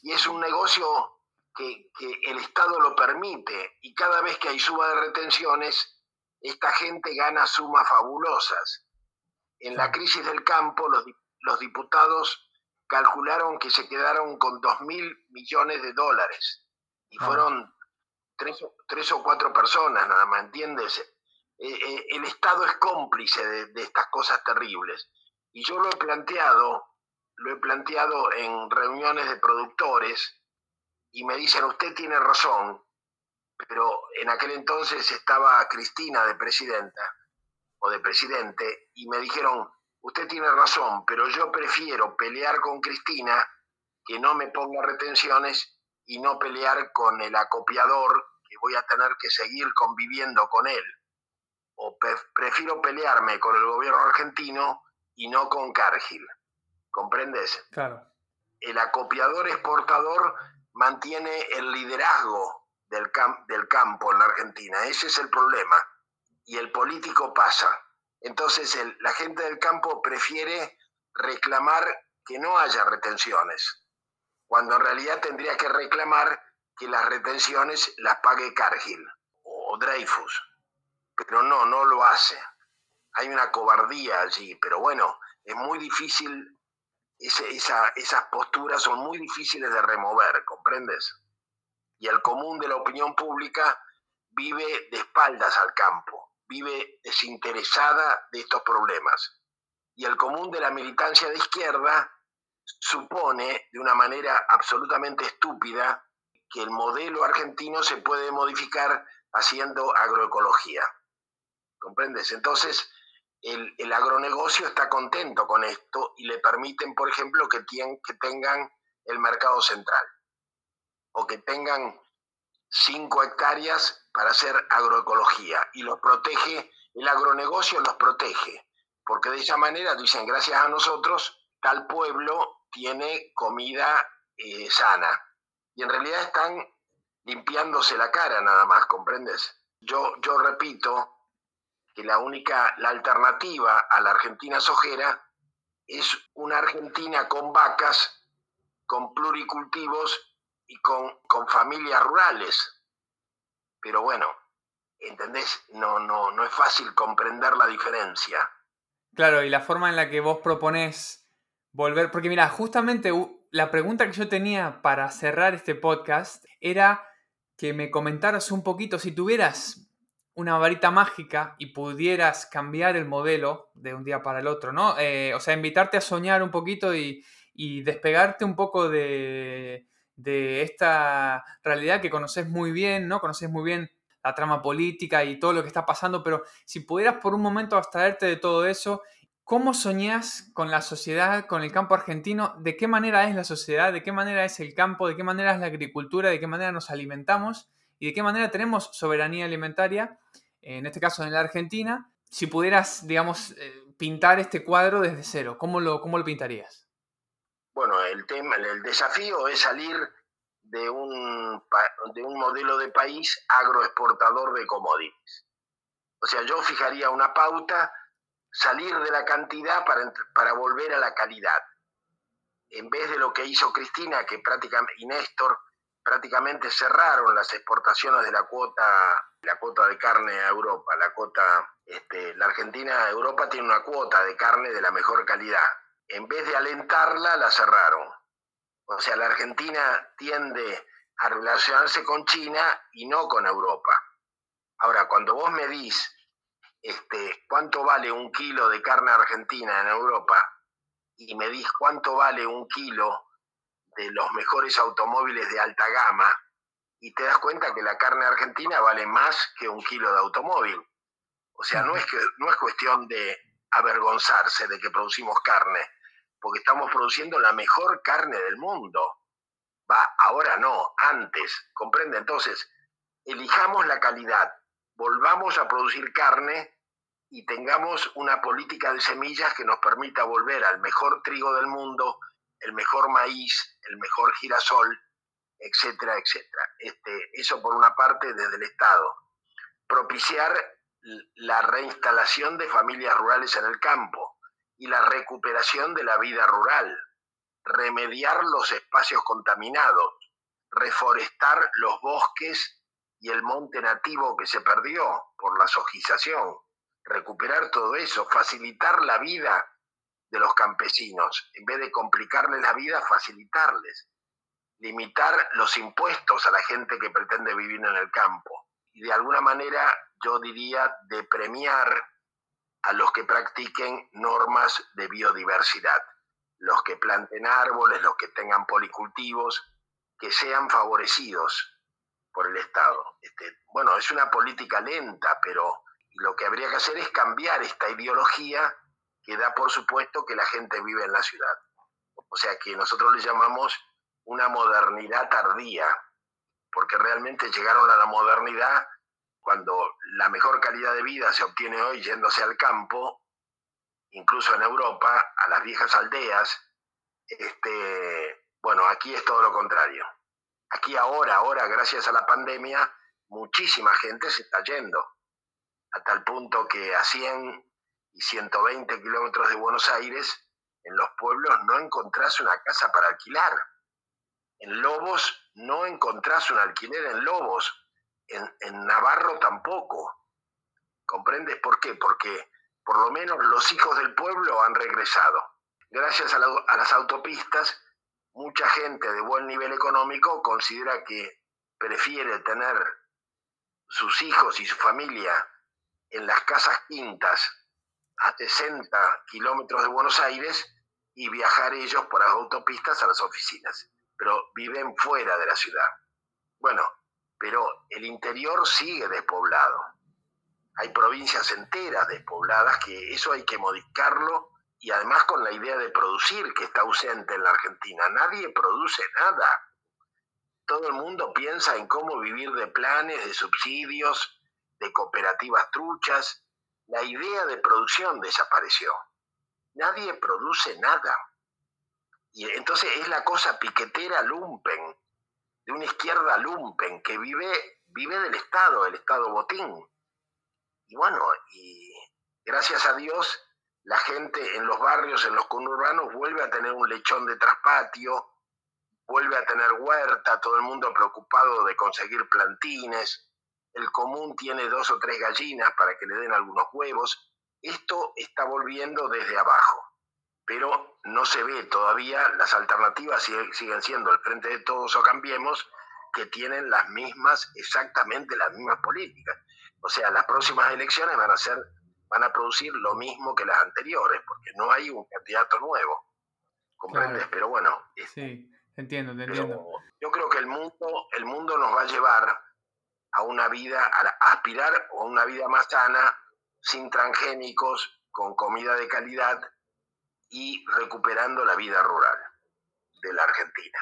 Y es un negocio que, que, el Estado lo permite y cada vez que hay suba de retenciones, esta gente gana sumas fabulosas. En la crisis del campo, los, los diputados calcularon que se quedaron con 2 mil millones de dólares y fueron tres, o cuatro personas, nada más, ¿entiendes? Eh, eh, el Estado es cómplice de, estas cosas terribles. Y yo lo he planteado, lo he planteado en reuniones de productores y me dicen, usted tiene razón, pero en aquel entonces estaba Cristina de presidenta o de presidente y me dijeron, usted tiene razón, pero yo prefiero pelear con Cristina que no me ponga retenciones y no pelear con el acopiador que voy a tener que seguir conviviendo con él. O prefiero pelearme con el gobierno argentino y no con Cargill. ¿Comprendes? Claro. El acopiador exportador mantiene el liderazgo del, del campo en la Argentina. Ese es el problema. Y el político pasa. Entonces la gente del campo prefiere reclamar que no haya retenciones, cuando en realidad tendría que reclamar que las retenciones las pague Cargill o Dreyfus. Pero no, no lo hace. Hay una cobardía allí, pero bueno, es muy difícil, esas posturas son muy difíciles de remover, ¿comprendes? Y el común de la opinión pública vive de espaldas al campo vive desinteresada de estos problemas. Y el común de la militancia de izquierda supone de una manera absolutamente estúpida que el modelo argentino se puede modificar haciendo agroecología. ¿Comprendes? Entonces, el, el agronegocio está contento con esto y le permiten, por ejemplo, que, que tengan el mercado central o que tengan cinco hectáreas para hacer agroecología y los protege, el agronegocio los protege, porque de esa manera dicen, gracias a nosotros, tal pueblo tiene comida eh, sana. Y en realidad están limpiándose la cara nada más, ¿comprendes? Yo, yo repito que la única, la alternativa a la Argentina sojera es una Argentina con vacas, con pluricultivos y con, familias rurales. Pero bueno, ¿entendés? No, no, no es fácil comprender la diferencia. Claro, y la forma en la que vos proponés volver, porque mira, justamente la pregunta que yo tenía para cerrar este podcast era que me comentaras un poquito, si tuvieras una varita mágica y pudieras cambiar el modelo de un día para el otro, ¿no? Eh, o sea, invitarte a soñar un poquito y, y despegarte un poco de, de esta realidad que conoces muy bien, ¿no? Conoces muy bien la trama política y todo lo que está pasando, pero si pudieras por un momento abstraerte de todo eso, ¿cómo soñás con la sociedad, con el campo argentino? ¿De qué manera es la sociedad? ¿De qué manera es el campo? ¿De qué manera es la agricultura? ¿De qué manera nos alimentamos? ¿Y de qué manera tenemos soberanía alimentaria? En este caso en la Argentina. Si pudieras, digamos, eh, pintar este cuadro desde cero, ¿cómo lo, cómo lo pintarías? Bueno, el, tema, el desafío es salir de un, de un modelo de país agroexportador de commodities. O sea, yo fijaría una pauta, salir de la cantidad para, para volver a la calidad. En vez de lo que hizo Cristina, que prácticamente, y Néstor, prácticamente cerraron las exportaciones de la cuota, la cuota de carne a Europa. La cuota, este, la Argentina, Europa tiene una cuota de carne de la mejor calidad en vez de alentarla, la cerraron. O sea, la Argentina tiende a relacionarse con China y no con Europa. Ahora, cuando vos medís este, cuánto vale un kilo de carne argentina en Europa y medís cuánto vale un kilo de los mejores automóviles de alta gama, y te das cuenta que la carne argentina vale más que un kilo de automóvil. O sea, no es, que, no es cuestión de avergonzarse de que producimos carne, porque estamos produciendo la mejor carne del mundo. Va, ahora no, antes, comprende. Entonces, elijamos la calidad, volvamos a producir carne y tengamos una política de semillas que nos permita volver al mejor trigo del mundo, el mejor maíz, el mejor girasol, etcétera, etcétera. Este, eso por una parte desde el Estado. Propiciar la reinstalación de familias rurales en el campo y la recuperación de la vida rural, remediar los espacios contaminados, reforestar los bosques y el monte nativo que se perdió por la sojización, recuperar todo eso, facilitar la vida de los campesinos, en vez de complicarles la vida, facilitarles, limitar los impuestos a la gente que pretende vivir en el campo. Y de alguna manera yo diría de premiar a los que practiquen normas de biodiversidad, los que planten árboles, los que tengan policultivos, que sean favorecidos por el Estado. Este, bueno, es una política lenta, pero lo que habría que hacer es cambiar esta ideología que da por supuesto que la gente vive en la ciudad. O sea que nosotros le llamamos una modernidad tardía, porque realmente llegaron a la modernidad cuando la mejor calidad de vida se obtiene hoy yéndose al campo, incluso en Europa, a las viejas aldeas, este, bueno, aquí es todo lo contrario. Aquí ahora, ahora, gracias a la pandemia, muchísima gente se está yendo, a tal punto que a 100 y 120 kilómetros de Buenos Aires, en los pueblos no encontrás una casa para alquilar. En Lobos no encontrás un alquiler en Lobos. En, Navarro tampoco. ¿Comprendes por qué? Porque por lo menos los hijos del pueblo han regresado. Gracias a, a las autopistas, mucha gente de buen nivel económico considera que prefiere tener sus hijos y su familia en las casas quintas a 60 kilómetros de Buenos Aires y viajar ellos por las autopistas a las oficinas, pero viven fuera de la ciudad. Bueno, pero el interior sigue despoblado. Hay provincias enteras despobladas que eso hay que modificarlo y además con la idea de producir que está ausente en la Argentina. Nadie produce nada. Todo el mundo piensa en cómo vivir de planes, de subsidios, de cooperativas truchas, la idea de producción desapareció. Nadie produce nada. Y entonces es la cosa piquetera lumpen, de una izquierda lumpen que vive, vive del Estado, el Estado botín. Y bueno, y gracias a Dios, la gente en los barrios, en los conurbanos, vuelve a tener un lechón de traspatio, vuelve a tener huerta, todo el mundo preocupado de conseguir plantines, el común tiene dos o tres gallinas para que le den algunos huevos. Esto está volviendo desde abajo, pero no se ve todavía, las alternativas siguen siendo el Frente de Todos o Cambiemos, que tienen las mismas, exactamente las mismas políticas. O sea, las próximas elecciones van a ser, van a producir lo mismo que las anteriores, porque no hay un candidato nuevo. ¿Comprendes? Pero bueno. Sí, entiendo, entiendo. Yo creo que el mundo, el mundo nos va a llevar a una vida, a aspirar a una vida más sana, sin transgénicos, con comida de calidad y recuperando la vida rural de la Argentina.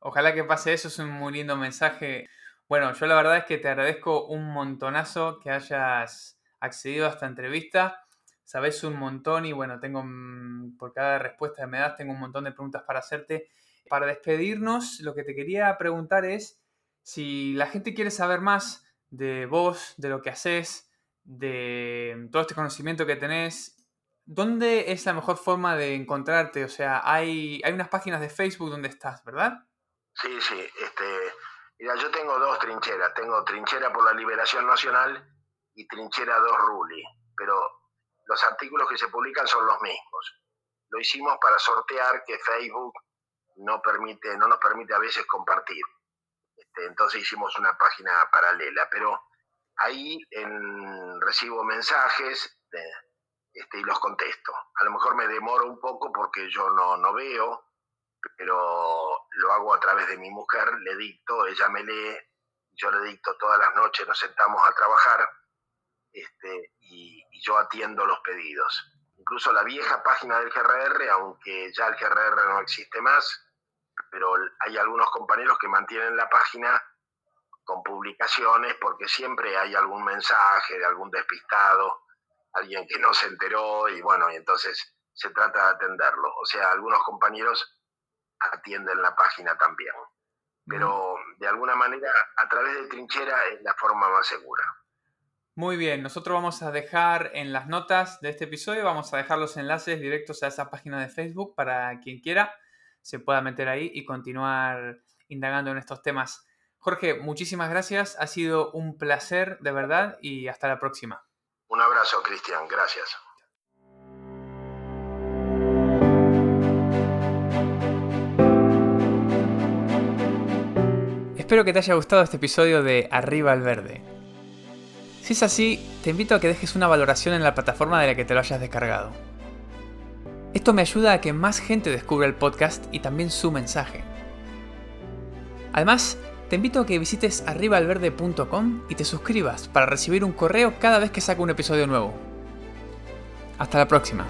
Ojalá que pase eso, es un muy lindo mensaje. Bueno, yo la verdad es que te agradezco un montonazo que hayas accedido a esta entrevista. Sabes un montón y bueno, tengo mm, por cada respuesta que me das, tengo un montón de preguntas para hacerte. Para despedirnos, lo que te quería preguntar es si la gente quiere saber más de vos, de lo que haces, de todo este conocimiento que tenés, ¿dónde es la mejor forma de encontrarte? O sea, hay, hay unas páginas de Facebook donde estás, ¿verdad? Sí, sí. Este, mira, yo tengo dos trincheras. Tengo trinchera por la liberación nacional y trinchera 2 Ruli. Pero los artículos que se publican son los mismos. Lo hicimos para sortear que Facebook no, permite, no nos permite a veces compartir. Este, entonces hicimos una página paralela, pero ahí recibo mensajes este, y los contesto. A lo mejor me demoro un poco porque yo no, no veo, pero lo hago a través de mi mujer, le dicto, ella me lee, yo le dicto todas las noches, nos sentamos a trabajar este, y, yo atiendo los pedidos. Incluso la vieja página del GRR, aunque ya el GRR no existe más, pero hay algunos compañeros que mantienen la página con publicaciones porque siempre hay algún mensaje de algún despistado, alguien que no se enteró y bueno, y entonces se trata de atenderlo. O sea, algunos compañeros atienden la página también. Pero de alguna manera, a través de trinchera es la forma más segura. Muy bien, nosotros vamos a dejar en las notas de este episodio, vamos a dejar los enlaces directos a esa página de Facebook para quien quiera se pueda meter ahí y continuar indagando en estos temas. Jorge, muchísimas gracias, ha sido un placer de verdad y hasta la próxima. Un abrazo, Cristian, gracias. Espero que te haya gustado este episodio de Arriba al Verde. Si es así, te invito a que dejes una valoración en la plataforma de la que te lo hayas descargado. Esto me ayuda a que más gente descubra el podcast y también su mensaje. Además, te invito a que visites arribaalverde.com y te suscribas para recibir un correo cada vez que saco un episodio nuevo. Hasta la próxima.